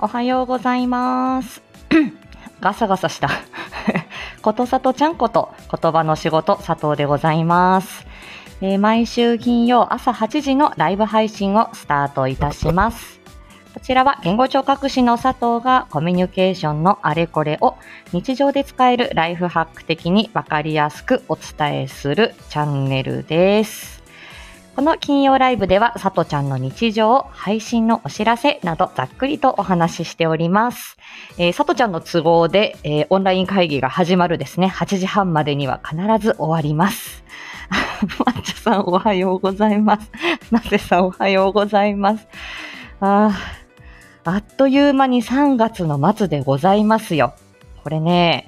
おはようございます。ガサガサした。ことさとちゃんこと言葉の仕事佐藤でございます。えー毎週金曜朝8時のライブ配信をスタートいたします。こちらは言語聴覚士の佐藤がコミュニケーションのあれこれを日常で使えるライフハック的にわかりやすくお伝えするチャンネルです。この金曜ライブでは、さとちゃんの日常、配信のお知らせなどざっくりとお話ししております。えー、さとちゃんの都合で、えーオンライン会議が始まるですね、8時半までには必ず終わります。まっちゃさんおはようございます。なぜさんおはようございます。あーあっという間に3月の末でございますよ。これね、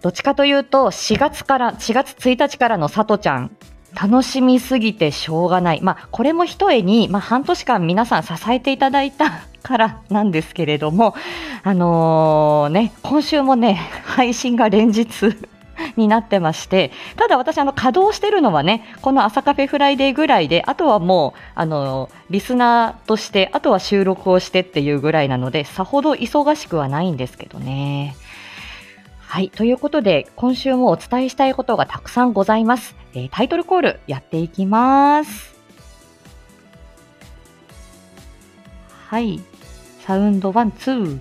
どっちかというと、4月から、4月1日からのさとちゃん、楽しみすぎてしょうがない。まあ、これも一重に、まあ、半年間皆さん支えていただいたからなんですけれども、あのーね、今週もね、配信が連日になってまして、ただ私、あの、稼働してるのはね、この朝カフェフライデーぐらいで、あとはもう、あのリスナーとして、あとは収録をしてっていうぐらいなので、さほど忙しくはないんですけどね。はい。ということで、今週もお伝えしたいことがたくさんございます。えータイトルコールやっていきます。はい。サウンドワン、ツー。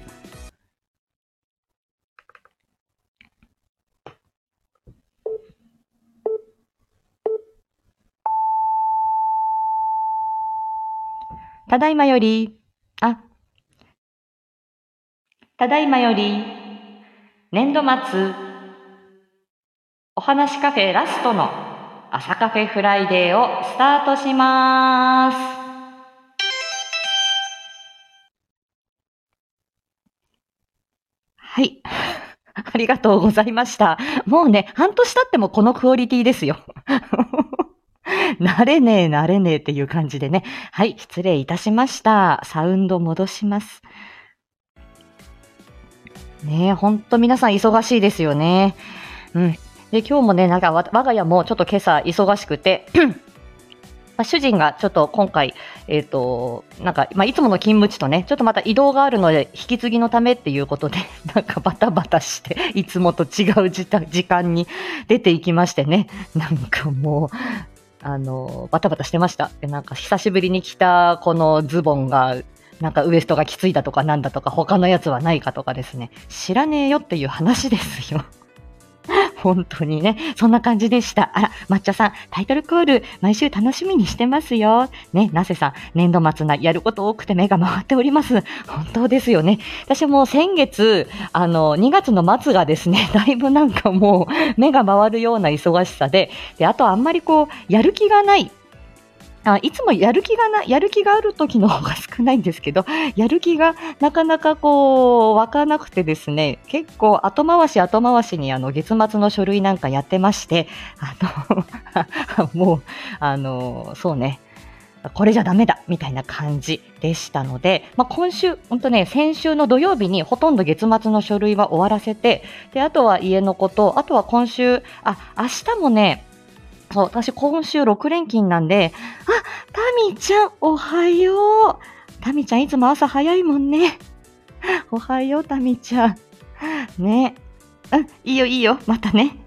ただいまより、あ、ただいまより、年度末、お話カフェラストの朝カフェフライデーをスタートします。はい。ありがとうございました。もうね、半年経ってもこのクオリティですよ。慣れねえ、慣れねえっていう感じでね。はい、失礼いたしました。サウンド戻します。ねえ、ほんと皆さん忙しいですよね。うん。で、今日もね、なんか我が家もちょっと今朝忙しくて、まあ主人がちょっと今回、えっ、と、なんか、まあ、いつもの勤務地とね、ちょっとまた移動があるので、引き継ぎのためっていうことで、なんかバタバタして、いつもと違う時間時間に出ていきましてね、なんかもう、あの、バタバタしてました。でなんか久しぶりに着たこのズボンが、なんかウエストがきついだとかなんだとか他のやつはないかとかですね、知らねえよっていう話ですよ。本当にね、そんな感じでした。あら、抹茶さん、タイトルコール、毎週楽しみにしてますよ。ね、なせさん、年度末な、やること多くて目が回っております。本当ですよね。私も先月、あの、2月の末がですね、だいぶなんかもう、目が回るような忙しさで、で、あとあんまりこう、やる気がない。あいつもやる気がな、やる気がある時の方が少ないんですけど、やる気がなかなかこう、湧かなくてですね、結構後回し後回しにあの、月末の書類なんかやってまして、あの、もう、あの、そうね、これじゃダメだみたいな感じでしたので、まあ、今週、本当ね、先週の土曜日にほとんど月末の書類は終わらせて、で、あとは家のこと、あとは今週、あ、明日もね、そう、私今週6連勤なんで、あ、タミちゃん、おはよう。タミちゃんいつも朝早いもんね。おはよう、タミちゃん。ね。うん、いいよいいよ、またね。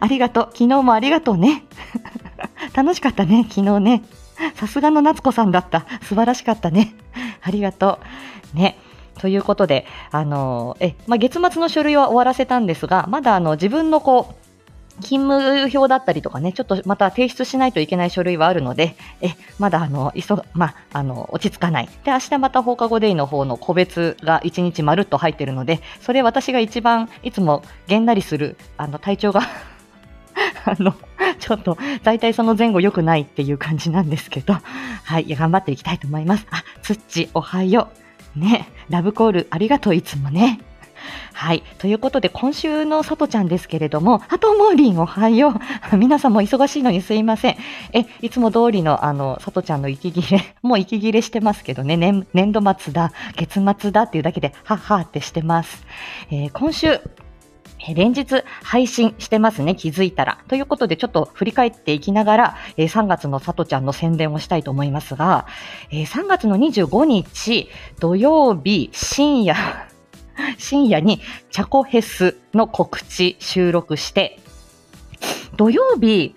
ありがとう。昨日もありがとうね。楽しかったね、昨日ね。さすがの夏子さんだった。素晴らしかったね。ありがとう。ね。ということで、あの、え、まあ、月末の書類は終わらせたんですが、まだあの、自分のこう、勤務表だったりとかね、ちょっとまた提出しないといけない書類はあるので、え、まだあの、急、まあ、あの、落ち着かない。で、明日また放課後デイの方の個別が1日まるっと入ってるので、それ私が一番いつもげんなりする、あの、体調が あの、ちょっと、大体その前後良くないっていう感じなんですけど、はい、いや頑張っていきたいと思います。あ、つっち、おはよう。ね、ラブコールありがとう、いつもね。はい。ということで、今週のさとちゃんですけれども、あともーりんおはよう。皆さんも忙しいのにすいません。え、いつも通りの、あの、さとちゃんの息切れ、もう息切れしてますけどね、年年度末だ、月末だっていうだけで、はっはーってしてます。えー今週、連日配信してますね、気づいたら。ということで、ちょっと振り返っていきながら、えー、3月のさとちゃんの宣伝をしたいと思いますが、えー、3月の25日土曜日深夜、深夜にチャコヘスの告知収録して、土曜日、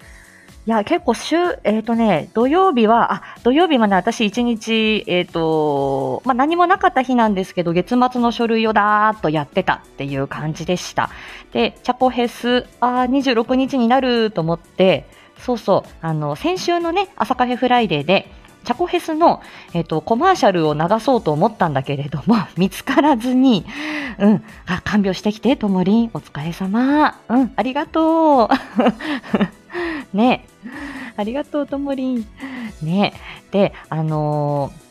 いや、結構週、えっ、ー、とね、土曜日は、あ、土曜日まで私一日、えっ、ー、と、まあ、何もなかった日なんですけど、月末の書類をだーっとやってたっていう感じでした。で、チャコヘス、あ、26日になると思って、そうそう、あの、先週のね、朝カフェフライデーで、チャコフェスの、えっ、と、コマーシャルを流そうと思ったんだけれども、見つからずに、うん、あ、看病してきて、ともりん、お疲れ様。うん、ありがとう。ねありがとう、ともりん。ねで、あのー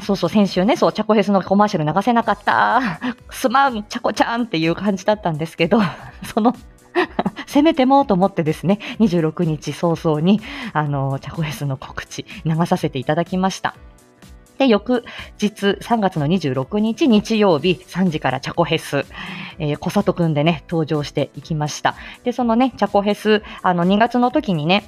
そうそう、先週ね、そう、チャコフェスのコマーシャル流せなかった。すまん、チャコちゃんっていう感じだったんですけど、その せめてもと思ってですね、26日早々に、あの、チャコフェスの告知流させていただきました。で、翌日、3月の26日日曜日、3時からチャコヘス、えー、小里くんでね、登場していきました。で、そのね、チャコヘス、あの、2月の時にね、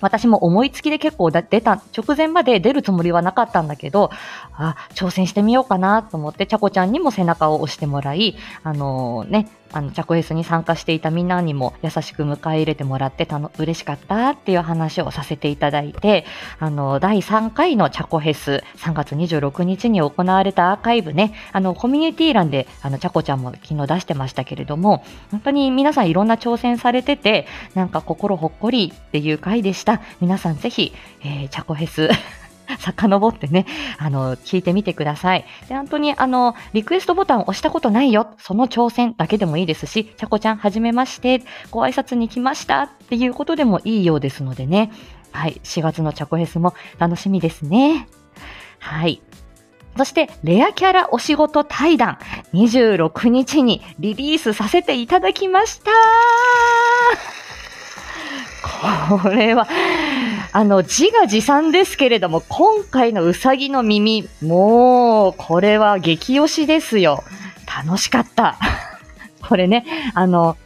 私も思いつきで結構出た、直前まで出るつもりはなかったんだけど、あ、挑戦してみようかなと思って、ちゃこちゃんにも背中を押してもらい、あのー、ね、あの、チャコエスに参加していたみんなにも優しく迎え入れてもらってたの、嬉しかったっていう話をさせていただいて、あの、第3回のチャコヘス、3月26日に行われたアーカイブね、あの、コミュニティ欄で、あの、チャコちゃんも昨日出してましたけれども、本当に皆さんいろんな挑戦されてて、なんか心ほっこりっていう回でした。皆さんぜひ、えー、チャコヘス 遡ってね、あの、聞いてみてください。で、本当に、あの、リクエストボタンを押したことないよ、その挑戦だけでもいいですし、ちゃこちゃん、はじめまして、ご挨拶に来ましたっていうことでもいいようですのでね。はい、4月のチャコヘスも楽しみですね。はい。そして、レアキャラお仕事対談、26日にリリースさせていただきましたこれは、あの、自画自賛ですけれども、今回のうさぎの耳、もう、これは激推しですよ。楽しかった。これね、あの、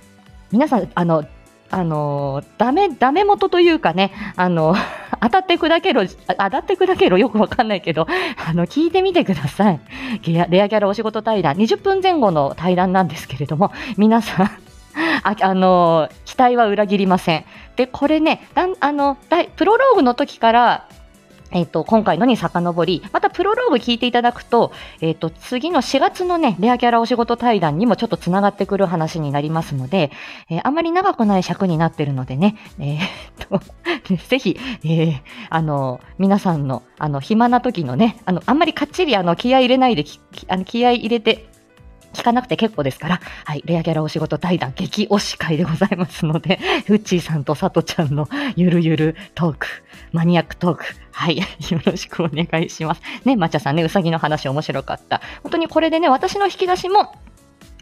皆さん、あの、あの、ダメ、ダメ元というかね、あの、当たって砕けろ、当たって砕けろよくわかんないけど、あの、聞いてみてください。レアキャラお仕事対談、20分前後の対談なんですけれども、皆さん、ああの、期待は裏切りません。で、これね、だんあのプロローグの時から、えっ、ー、と、今回のに遡り、またプロローグ聞いていただくと、えっ、ー、と、次の4月のね、レアキャラお仕事対談にもちょっと繋がってくる話になりますので、えー、あまり長くない尺になってるのでね、えー、と、ぜひ、えー、あの、皆さんの、あの、暇な時のね、あの、あんまりかっちり、あの、気合入れないで、あの気合入れて、聞かなくて結構ですから、はい、レアキャラお仕事対談激推し会でございますので、フッチーさんとさとちゃんのゆるゆるトーク、マニアックトーク、はい、よろしくお願いします。ね、まちゃさんね、うさぎの話面白かった。本当にこれでね、私の引き出しも、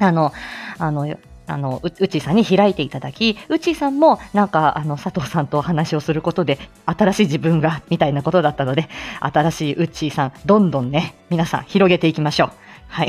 あの、あの、あの、う、うちさんに開いていただき、うちさんも、なんか、あの、佐藤さんとお話をすることで、新しい自分が、みたいなことだったので、新しいうちさん、どんどんね、皆さん広げていきましょう。はい。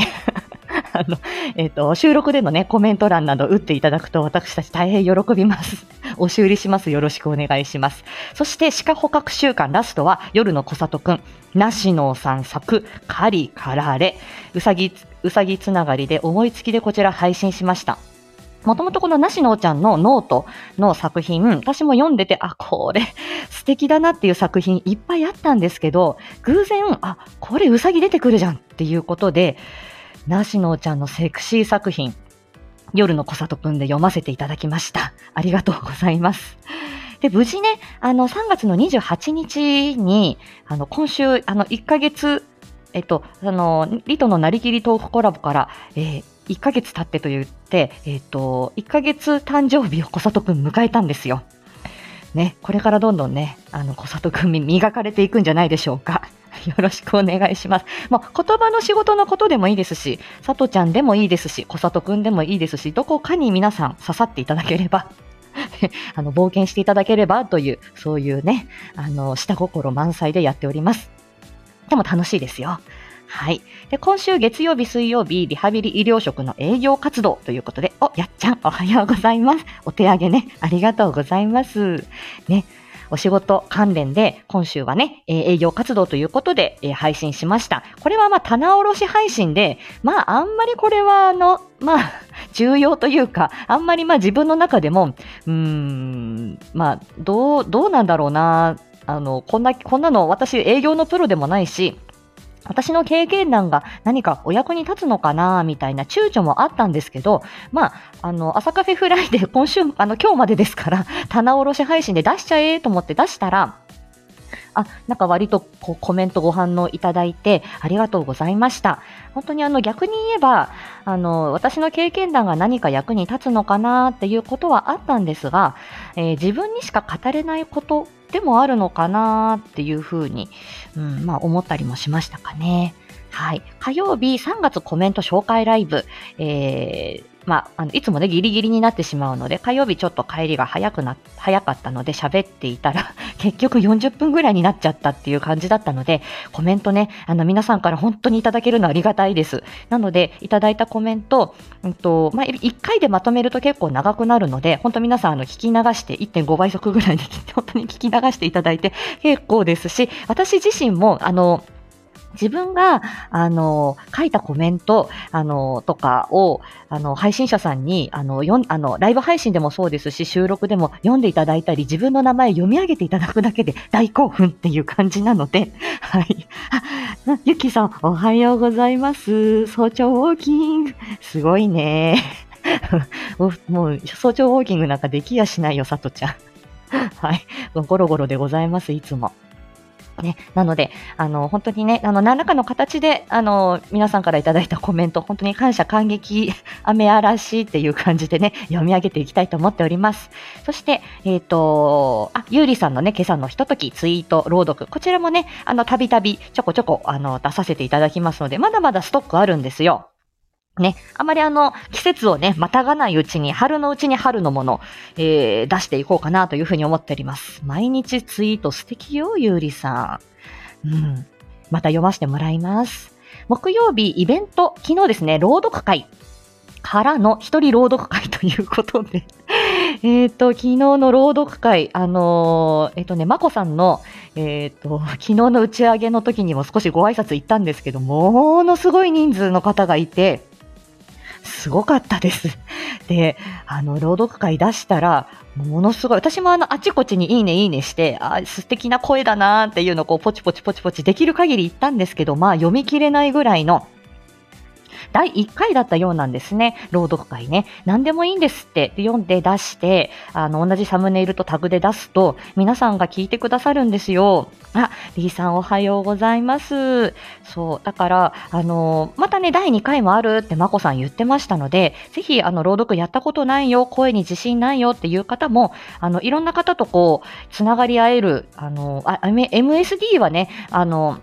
あの、えっ、ー、と、収録でのね、コメント欄など打っていただくと私たち大変喜びます。お修理します。よろしくお願いします。そして、鹿捕獲週間ラストは、夜の小里くん、なしのさん作、カリかられ、うさぎ、うさぎつながりで思いつきでこちら配信しました。もともとこのなしのおちゃんのノートの作品、私も読んでて、あ、これ素敵だなっていう作品いっぱいあったんですけど、偶然、あ、これうさぎ出てくるじゃんっていうことで、なしのちゃんのセクシー作品、夜の小里くんで読ませていただきました。ありがとうございます。で、無事ね、あの、3月の28日に、あの、今週、あの、1ヶ月、えっと、あの、リトのなりきりトークコラボから、えー、1ヶ月経ってと言って、えっ、と、1ヶ月誕生日を小里くん迎えたんですよ。ね、これからどんどんね、あの、小里くん磨かれていくんじゃないでしょうか。よろしくお願いします。もう言葉の仕事のことでもいいですし、さとちゃんでもいいですし、小里くんでもいいですし、どこかに皆さん刺さっていただければ、あの、冒険していただければという、そういうね、あの、下心満載でやっております。でも楽しいですよ。はい。で、今週月曜日、水曜日、リハビリ医療職の営業活動ということで、お、やっちゃん、おはようございます。お手上げね、ありがとうございます。ね、お仕事関連で、今週はね、え営業活動ということで、え配信しました。これはまあ、棚卸し配信で、まあ、あんまりこれは、あの、まあ、重要というか、あんまりまあ自分の中でも、うーん、まあ、どう、どうなんだろうな、あの、こんな、こんなの私営業のプロでもないし、私の経験談が何かお役に立つのかなみたいな躊躇もあったんですけど、まあ、あの、朝カフェフライで今週、あの、今日までですから、棚卸し配信で出しちゃえと思って出したら、あ、なんか割とこうコメントご反応いただいてありがとうございました。本当にあの逆に言えば、あの、私の経験談が何か役に立つのかなっていうことはあったんですが、えー、自分にしか語れないことでもあるのかなっていうふうに、うん、まあ思ったりもしましたかね。はい。火曜日3月コメント紹介ライブ、えー、まあ、あの、いつもね、ギリギリになってしまうので、火曜日ちょっと帰りが早くな、早かったので喋っていたら、結局40分ぐらいになっちゃったっていう感じだったので、コメントね、あの、皆さんから本当にいただけるのはありがたいです。なので、いただいたコメント、うんと、まあ、1回でまとめると結構長くなるので、本当皆さん、あの、聞き流して1.5倍速ぐらいで、本当に聞き流していただいて結構ですし、私自身も、あの、自分が、あの、書いたコメント、あの、とかを、あの、配信者さんに、あの、よん、あの、ライブ配信でもそうですし、収録でも読んでいただいたり、自分の名前読み上げていただくだけで大興奮っていう感じなので、はい。あ、ゆきさん、おはようございます。早朝ウォーキング。すごいね。もう、早朝ウォーキングなんかできやしないよ、さとちゃん。はい。ゴロゴロでございます、いつも。ね、なので、あの、本当にね、あの、何らかの形で、あの、皆さんからいただいたコメント、本当に感謝感激、雨嵐っていう感じでね、読み上げていきたいと思っております。そして、えっ、ー、と、あ、ゆうりさんのね、今朝のひとときツイート、朗読、こちらもね、あの、たびたびちょこちょこ、あの、出させていただきますので、まだまだストックあるんですよ。ね、あまりあの、季節をね、またがないうちに、春のうちに春のもの、えー、出していこうかなというふうに思っております。毎日ツイート素敵よ、ゆうりさん。うん。また読ませてもらいます。木曜日、イベント、昨日ですね、朗読会からの一人朗読会ということで えっと、昨日の朗読会、あのー、えっ、ー、とね、まこさんの、えっ、ー、と、昨日の打ち上げの時にも少しご挨拶行ったんですけど、ものすごい人数の方がいて、すごかったです。で、あの、朗読会出したら、ものすごい、私もあの、あちこちにいいねいいねして、あ、素敵な声だなーっていうのをこう、ポチポチポチポチできる限り言ったんですけど、まあ、読み切れないぐらいの、第1回だったようなんですね。朗読会ね。何でもいいんですって読んで出して、あの、同じサムネイルとタグで出すと、皆さんが聞いてくださるんですよ。あ、リーさんおはようございます。そう。だから、あの、またね、第2回もあるってまこさん言ってましたので、ぜひ、あの、朗読やったことないよ、声に自信ないよっていう方も、あの、いろんな方とこう、つながり合える、あの、あ MSD はね、あの、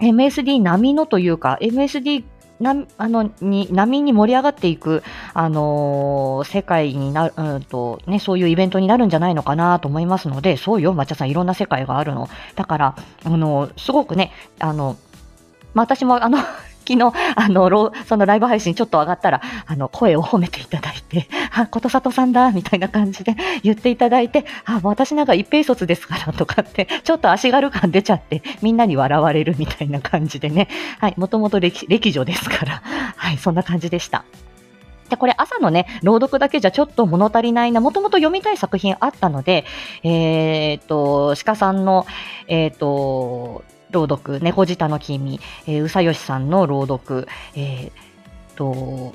MSD 並みのというか、MSD なあのに波に盛り上がっていく、あのー、世界になる、うんとね、そういうイベントになるんじゃないのかなと思いますので、そうよ、抹茶さん、いろんな世界があるの。だから、あのー、すごくね、あの、まあ、私も、あの昨日、あの、そのライブ配信ちょっと上がったら、あの、声を褒めていただいて、あ、ことさとさんだ、みたいな感じで言っていただいて、あ、私なんか一平卒ですからとかって、ちょっと足軽感出ちゃって、みんなに笑われるみたいな感じでね、はい、もともと歴歴女ですから、はい、そんな感じでした。で、これ朝のね、朗読だけじゃちょっと物足りないな、もともと読みたい作品あったので、えー、っと、鹿さんの、えー、っと、朗読、猫舌の君、えー、うさよしさんの朗読、えー、と、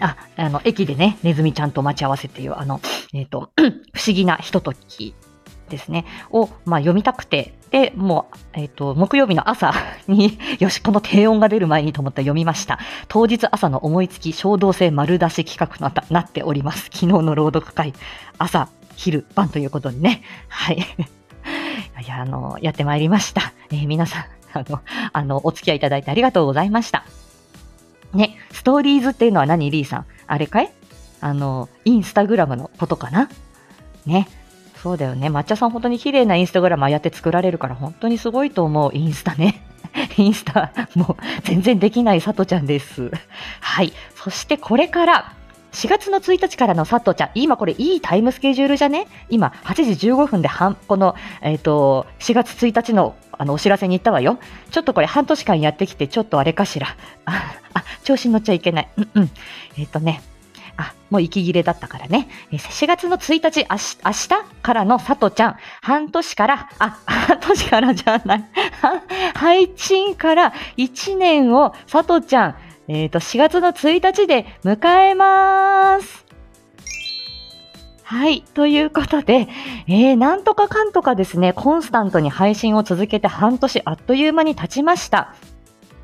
あ、あの、駅でね、ネズミちゃんと待ち合わせっていう、あの、えっ、ー、と、不思議なひとときですね、を、まあ、読みたくて、で、もう、えっ、ー、と、木曜日の朝に よし、この低音が出る前にと思って読みました。当日朝の思いつき衝動性丸出し企画となっております。昨日の朗読会、朝、昼、晩ということでね。はい。や、あの、やってまいりました。え ー、皆さん、あの、あの、お付き合いいただいてありがとうございました。ね、ストーリーズっていうのは何リーさん？あれかい？あの、インスタグラムのことかな？ね。そうだよね。抹茶さん本当に綺麗なインスタグラムああやって作られるから本当にすごいと思う。インスタね。インスタもう全然できないさとちゃんです。はい。そしてこれから、4月の1日からのさとちゃん、今これいいタイムスケジュールじゃね？今8時15分で半、この、えっ、と、4月1日のあのお知らせに行ったわよ。ちょっとこれ半年間やってきて、ちょっとあれかしら。あ、調子に乗っちゃいけない。うんうん。えっ、とね、あ、もう息切れだったからね。4月の1日、あし明日からのさとちゃん、半年から、あ、半年からじゃない。配信から1年をさとちゃん、えっ、と、4月の1日で迎えます。はい。ということで、えー、なんとかかんとかですね、コンスタントに配信を続けて半年あっという間に経ちました。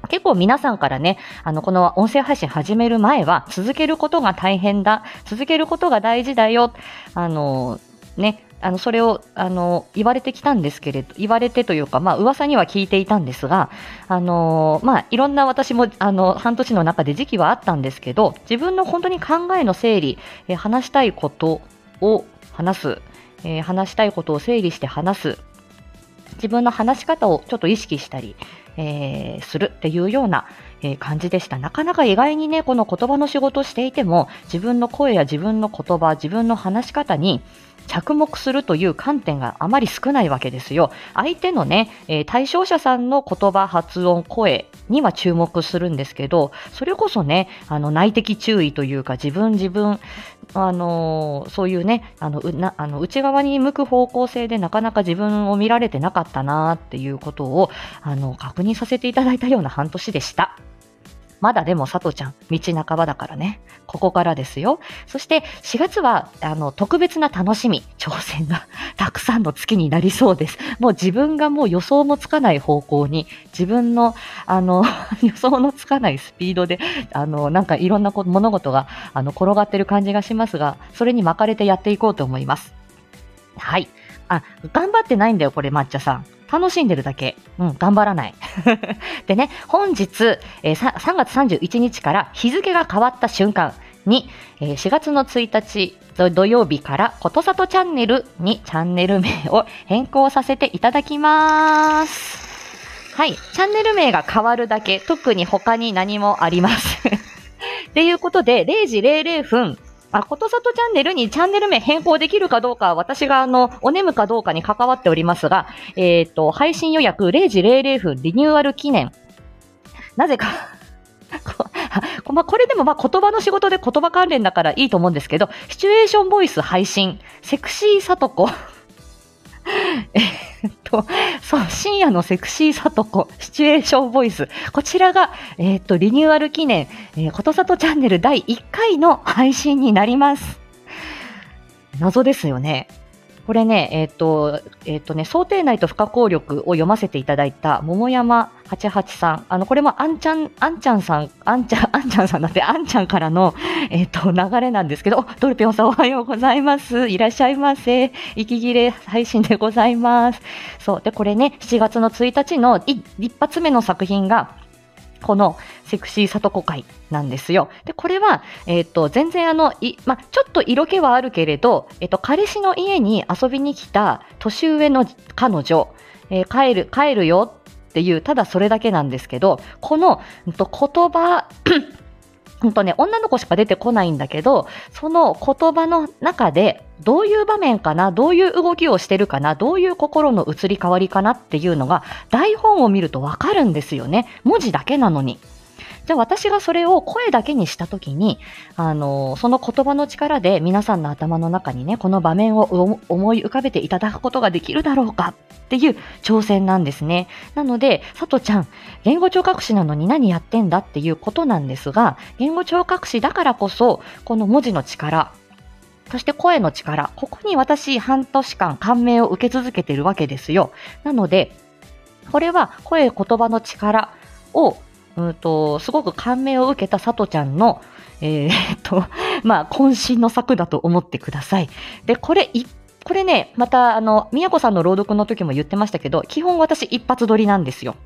結構皆さんからね、あの、この音声配信始める前は、続けることが大変だ、続けることが大事だよ、あの、ね、あの、それを、あの、言われてきたんですけれど、言われてというか、まあ、噂には聞いていたんですが、あの、まあ、いろんな私も、あの、半年の中で時期はあったんですけど、自分の本当に考えの整理、え話したいことを話す、え話したいことを整理して話す、自分の話し方をちょっと意識したり、えーするっていうような、えー感じでした。なかなか意外にね、この言葉の仕事をしていても、自分の声や自分の言葉、自分の話し方に着目するという観点があまり少ないわけですよ。相手のね、えー対象者さんの言葉、発音、声には注目するんですけど、それこそね、あの内的注意というか、自分自分、あのーそういうね、あのなあの内側に向く方向性でなかなか自分を見られてなかったなっていうことをあの確認させていただいたような半年でした。まだでも、さとちゃん、道半ばだからね。ここからですよ。そして、4月は、あの、特別な楽しみ、挑戦が たくさんの月になりそうです。もう自分がもう予想もつかない方向に、自分の、あの、予想のつかないスピードで、あの、なんかいろんな物事が、あの、転がってる感じがしますが、それに巻かれてやっていこうと思います。はい。あ、頑張ってないんだよ、これ、抹茶さん。楽しんでるだけ。うん、頑張らない。でね、本日、えー3月31日から日付が変わった瞬間に、えー4月の1日土土曜日からことさとチャンネルにチャンネル名を変更させていただきます。はい、チャンネル名が変わるだけ、特に他に何もありません。っていうことで、0時00分、あ、ことさとチャンネルにチャンネル名変更できるかどうかは私があの、お眠かどうかに関わっておりますが、えっ、と、配信予約0時00分リニューアル記念。なぜかまあ、これでもまあ言葉の仕事で言葉関連だからいいと思うんですけど、シチュエーションボイス配信、セクシーさとこ。えっと、そう、深夜のセクシーさとこ、シチュエーションボイス。こちらが、えっと、リニューアル記念、えー、ことさとチャンネル第1回の配信になります。謎ですよね。これね、えっ、と、えっ、とね、想定内と不可抗力を読ませていただいた桃山88さん。あの、これもあんちゃん、あんちゃんさん、あんちゃん、あんちゃんさんだって、あんちゃんからの、えっ、と、流れなんですけど、ドルピョンさんおはようございます。いらっしゃいませ。息切れ配信でございます。そう。で、これね、7月の1日のい一発目の作品が、このセクシー里子会なんですよ。で、これは、えっ、と、全然あの、い、ま、ちょっと色気はあるけれど、えっ、と、彼氏の家に遊びに来た年上の彼女、えー帰る、帰るよっていう、ただそれだけなんですけど、この、うんと言葉、うんとね、女の子しか出てこないんだけど、その言葉の中で、どういう場面かな、どういう動きをしてるかな、どういう心の移り変わりかなっていうのが、台本を見るとわかるんですよね。文字だけなのに。じゃあ私がそれを声だけにしたときに、あのその言葉の力で皆さんの頭の中にね、この場面を思い浮かべていただくことができるだろうかっていう挑戦なんですね。なので、さとちゃん、言語聴覚士なのに何やってんだっていうことなんですが、言語聴覚士だからこそ、この文字の力、そして声の力、ここに私半年間感銘を受け続けてるわけですよ。なので、これは声、言葉の力をうんと、すごく感銘を受けたさとちゃんの、えー、っ と、まあ、渾身の作だと思ってください。で、これ、いこれね、また、あの、宮子さんの朗読の時も言ってましたけど、基本私一発撮りなんですよ。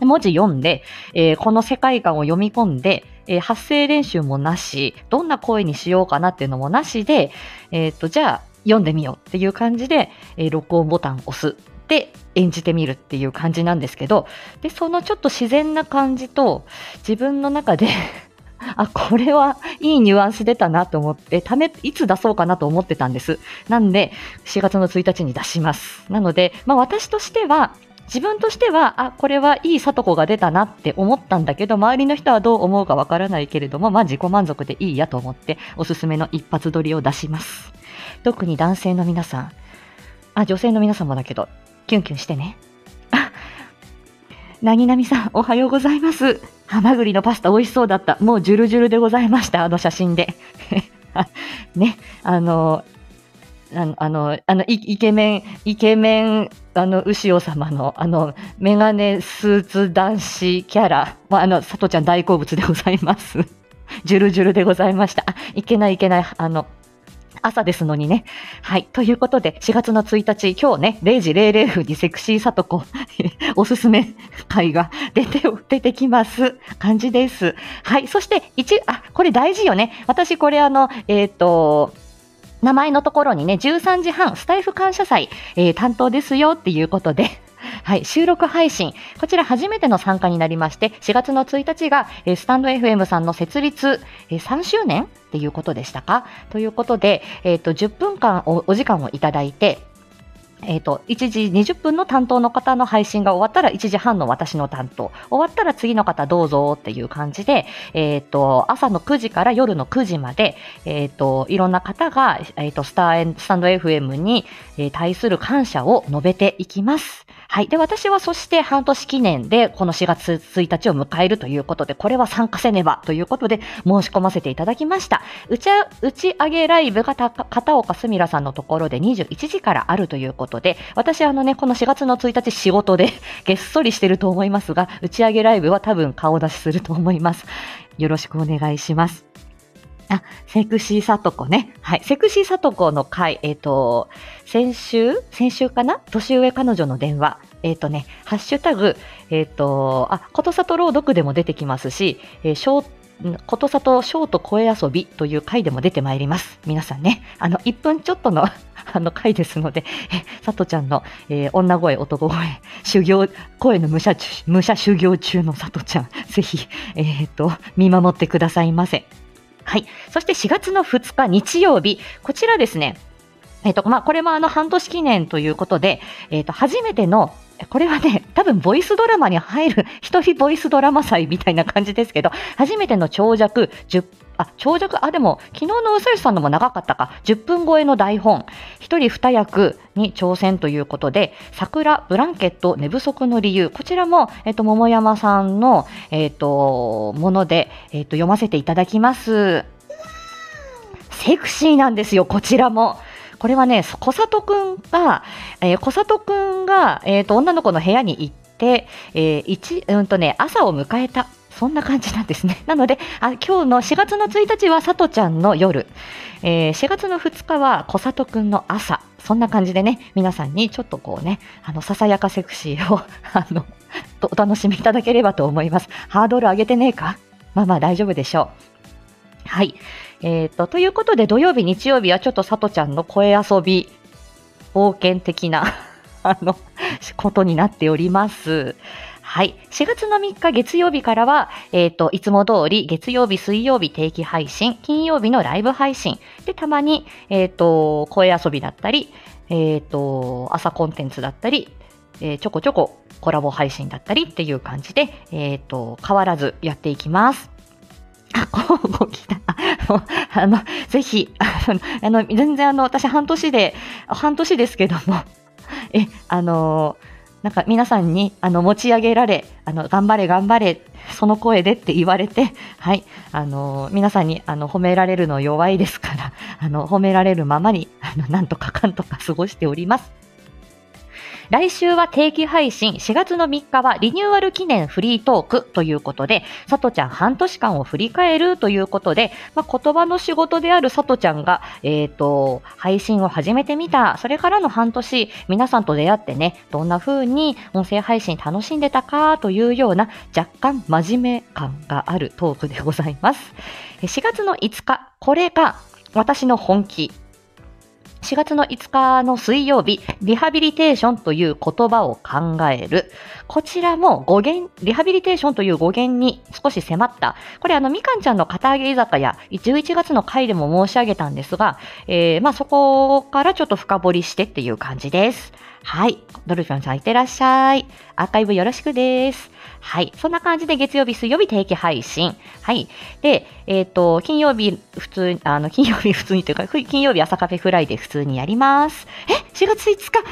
文字読んで、えーこの世界観を読み込んで、えー発声練習もなし、どんな声にしようかなっていうのもなしで、えーっと、じゃあ、読んでみようっていう感じで、えー録音ボタンを押すって演じてみるっていう感じなんですけど、で、そのちょっと自然な感じと自分の中で あ、これはいいニュアンス出たなと思って、ため、いつ出そうかなと思ってたんです。なんで、4月の1日に出します。なので、まあ私としては、自分としては、あ、これはいい里子が出たなって思ったんだけど、周りの人はどう思うかわからないけれども、まあ自己満足でいいやと思って、おすすめの一発撮りを出します。特に男性の皆さん、あ、女性の皆さんもだけど、キュンキュンしてね。なぎなみさん、おはようございます。ハマグリのパスタ美味しそうだった。もうジュルジュルでございました。あの写真で。ね、あの、あの、あの、あのイケメン、イケメン、あの、牛尾様の、あの、メガネスーツ男子キャラ、まあ、あの、佐藤ちゃん大好物でございます。ジュルジュルでございました。あ、いけないいけない、あの、朝ですのにね。はい。ということで、4月の1日、今日ね、0時00分にセクシーさとこ、おすすめ会が 出て、出てきます。感じです。はい。そして、一、あ、これ大事よね。私、これあの、えっ、ー、と、名前のところにね、13時半、スタイフ感謝祭、えー、担当ですよっていうことで、はい、収録配信。こちら初めての参加になりまして、4月の1日が、え、スタンド FM さんの設立、え、3周年っていうことでしたか？ということで、えっ、ー、と、10分間おお時間をいただいて、えっ、ー、と、1時20分の担当の方の配信が終わったら1時半の私の担当。終わったら次の方どうぞっていう感じで、えっ、ー、と、朝の9時から夜の9時まで、えっ、ー、と、いろんな方が、えっ、と、スター、スタンド FM に対する感謝を述べていきます。はい。で、私はそして半年記念でこの4月1日を迎えるということで、これは参加せねばということで申し込ませていただきました。打ち打ち上げライブが片岡すみらさんのところで21時からあるということで、私あのね、この4月の1日仕事で げっそりしてると思いますが、打ち上げライブは多分顔出しすると思います。よろしくお願いします。あ、セクシーさとこね。はい。セクシーさとこの回、えっ、ー、と、先週？先週かな？年上彼女の電話。えっ、ー、とね、ハッシュタグ、えっ、ー、と、あ、ことさと朗読でも出てきますし、えー、ショーことさとショート声遊びという回でも出てまいります。皆さんね、あの、1分ちょっとのあの回ですので、え、さとちゃんの、えー、女声、男声、修行、声の武者、武者修行中のさとちゃん、ぜひ、えっ、と、見守ってくださいませ。はい。そして4月の2日日曜日、こちらですね、えっ、ー、と、まあ、これもあの半年記念ということで、えっ、ー、と、初めてのこれはね、多分ボイスドラマに入る、一人ボイスドラマ祭みたいな感じですけど、初めての長尺10あ、長尺、あ、でも、昨日のうさよしさんのも長かったか。10分超えの台本。一人二役に挑戦ということで、桜、ブランケット、寝不足の理由。こちらも、えっ、と、桃山さんの、えっ、と、もので、えっ、と、読ませていただきます。セクシーなんですよ、こちらも。これはね、小里くんが、えー、小里くんが、えっ、と、女の子の部屋に行って、えー、一、うんとね、朝を迎えた。そんな感じなんですね。なので、あ今日の4月の1日はさとちゃんの夜、えー、4月の2日は小里くんの朝、そんな感じでね、皆さんにちょっとこうね、あの、ささやかセクシーを、あの、お楽しみいただければと思います。ハードル上げてねえか？まあまあ大丈夫でしょう。はい。えっ、と、ということで土曜日、日曜日はちょっとさとちゃんの声遊び、冒険的な あの、ことになっております。はい。4月の3日月曜日からは、えっ、ー、と、いつも通り月曜日、水曜日定期配信、金曜日のライブ配信、で、たまに、えっ、ー、と、声遊びだったり、えっ、ー、と、朝コンテンツだったり、えー、ちょこちょこコラボ配信だったりっていう感じで、えっ、と、変わらずやっていきます。あ、交互期待。あの、ぜひ、あの、全然あの、私半年で、半年ですけども、え、あのなんか皆さんにあの持ち上げられ、あの頑張れ頑張れ、その声でって言われて、はい、あの皆さんにあの褒められるの弱いですから、あの褒められるままにあのなんとかかんとか過ごしております。来週は定期配信、4月の3日はリニューアル記念フリートークということで、さとちゃん半年間を振り返るということで、まあ、言葉の仕事であるさとちゃんが、え、ー、と、配信を始めてみた、それからの半年、皆さんと出会ってね、どんな風に音声配信楽しんでたかというような若干真面目感があるトークでございます。4月の5日、これが私の本気。4月の5日の水曜日、リハビリテーションという言葉を考える。こちらも語源、リハビリテーションという語源に少し迫った。これあの、みかんちゃんの片揚げ居酒屋、11月の回でも申し上げたんですが、えー、まあそこからちょっと深掘りしてっていう感じです。はい。ドルフィンさんいってらっしゃい。アーカイブよろしくです。はい。そんな感じで月曜日、水曜日定期配信。はい。で、えっ、ー、と、金曜日、普通、あの、金曜日普通にというか、金曜日朝カフェフライデー普通にやります。え ?4 月5日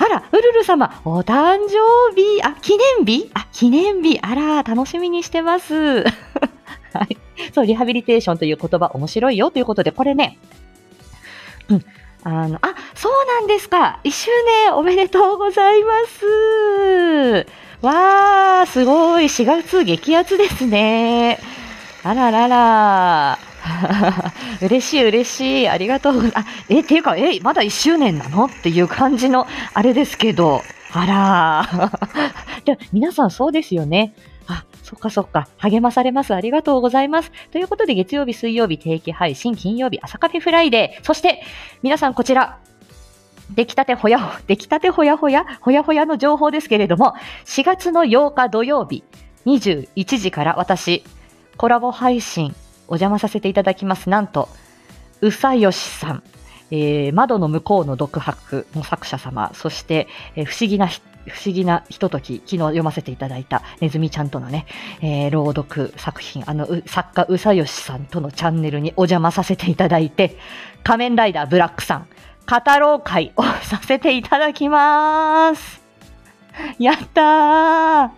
あら、ウルル様、お誕生日？あ、記念日？あ、記念日あら、楽しみにしてます。はい。そう、リハビリテーションという言葉面白いよということで、これね、うん。あの、あ、そうなんですか。1周年おめでとうございます。わー、すごい。4月激アツですね。あららら。嬉しい嬉しい。ありがとう。あ、え、っていうか、え、まだ1周年なの？っていう感じの、あれですけど。あらで 皆さんそうですよね。そっかそっか。励まされます。ありがとうございます。ということで、月曜日、水曜日定期配信、金曜日朝カフェフライデー。そして、皆さんこちら、出来たてほやほ、出来たてほやほや、ほやほやの情報ですけれども、4月の8日土曜日、21時から私、コラボ配信、お邪魔させていただきます。なんと、うさよしさん、えー、窓の向こうの独白の作者様、そして、えー、不思議な不思議なひととき、昨日読ませていただいたネズミちゃんとのね、えー、朗読作品、あの、作家うさよしさんとのチャンネルにお邪魔させていただいて、仮面ライダーブラックさん、語ろう会をさせていただきます。やったー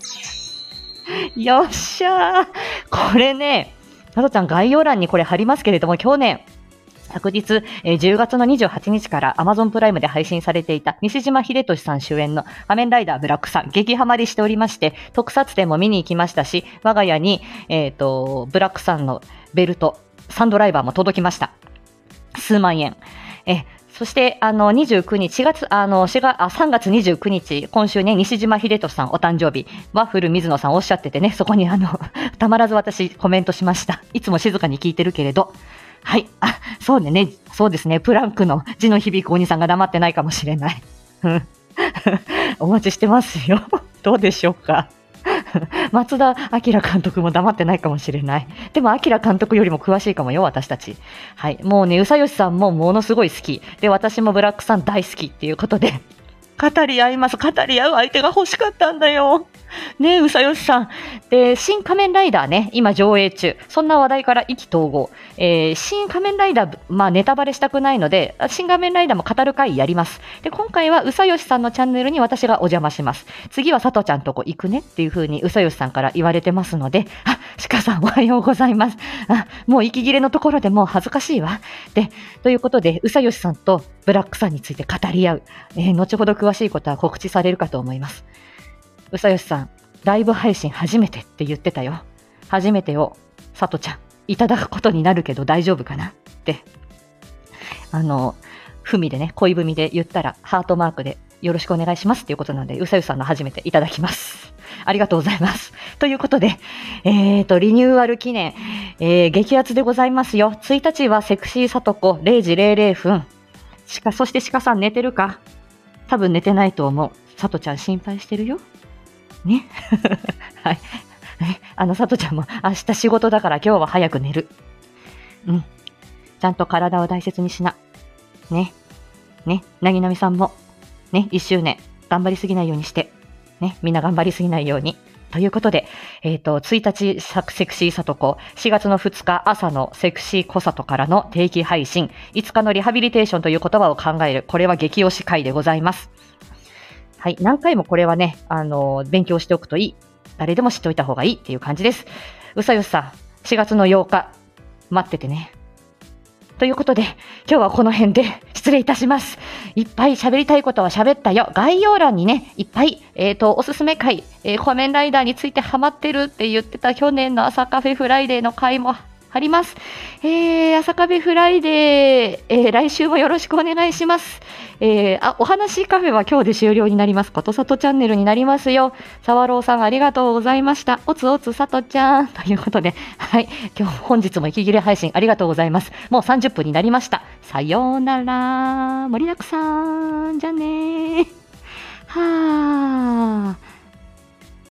よっしゃーこれね、などちゃん概要欄にこれ貼りますけれども、去年、昨日、え、10月の28日から Amazon プライムで配信されていた西島秀俊さん主演の仮面ライダーブラックさん、激ハマりしておりまして、特撮展も見に行きましたし、我が家に、え、ー、と、ブラックさんのベルト、サンドライバーも届きました。数万円。え、そして、あの、29日、4月、あの、4月、あ、3月29日、今週ね、西島秀俊さんお誕生日、ワッフル水野さんおっしゃっててね、そこにあの、たまらず私コメントしました。いつも静かに聞いてるけれど、はい。あ、そうね、ね、そうですね。プランクの字の響くお兄さんが黙ってないかもしれない。お待ちしてますよ。どうでしょうか。松田明監督も黙ってないかもしれない。でも、明監督よりも詳しいかもよ、私たち。はい。もうね、うさよしさんもものすごい好き。で、私もブラックさん大好きっていうことで、語り合います。語り合う相手が欲しかったんだよ。ねえうさよしさん。で、新仮面ライダーね、今上映中。そんな話題から意気投合。えー、新仮面ライダー、まあネタバレしたくないので、新仮面ライダーも語る回やります。で、今回はうさよしさんのチャンネルに私がお邪魔します。次はさとちゃんとこ行くねっていう風にうさよしさんから言われてますので、あ、鹿さんおはようございます。あ、もう息切れのところでもう恥ずかしいわ。で、ということで、うさよしさんとブラックさんについて語り合う。えー、後ほど詳しいことは告知されるかと思います。うさよしさん、ライブ配信初めてって言ってたよ。初めてを、さとちゃん、いただくことになるけど大丈夫かなって。あの、ふみでね、恋文で言ったら、ハートマークでよろしくお願いしますっていうことなんで、うさゆさんの初めていただきます。ありがとうございます。ということで、えーと、リニューアル記念、えー、激アツでございますよ。1日はセクシーさとこ0時00分。しか、そして鹿さん寝てるか？多分寝てないと思う。さとちゃん心配してるよ。ね。はい。あの、さとちゃんも明日仕事だから今日は早く寝る。うん。ちゃんと体を大切にしな。ね。ね。なぎなみさんも、ね、1周年、頑張りすぎないようにして。ね。みんな頑張りすぎないように。ということで、えっ、ー、と、1日セクシーさとこ、4月の2日朝のセクシーコサトからの定期配信、5日のリハビリテーションという言葉を考える、これは激推し会でございます。はい。何回もこれはね、あの、勉強しておくといい。誰でも知っておいた方がいいっていう感じです。うさよさん、4月の8日、待っててね。ということで、今日はこの辺で失礼いたします。いっぱい喋りたいことは喋ったよ。概要欄にね、いっぱい、えっ、ー、と、おすすめ回、えー、仮面ライダーについてハマってるって言ってた去年の朝カフェフライデーの回も貼ります。えー、朝カフェフライデー、えー、来週もよろしくお願いします。えー、あ、お話カフェは今日で終了になります。ことさとチャンネルになりますよ。さわろうさんありがとうございました。おつおつさとちゃん。ということで、はい。今日、本日も息切れ配信ありがとうございます。もう30分になりました。さようなら。盛りだくさん。じゃねはあ。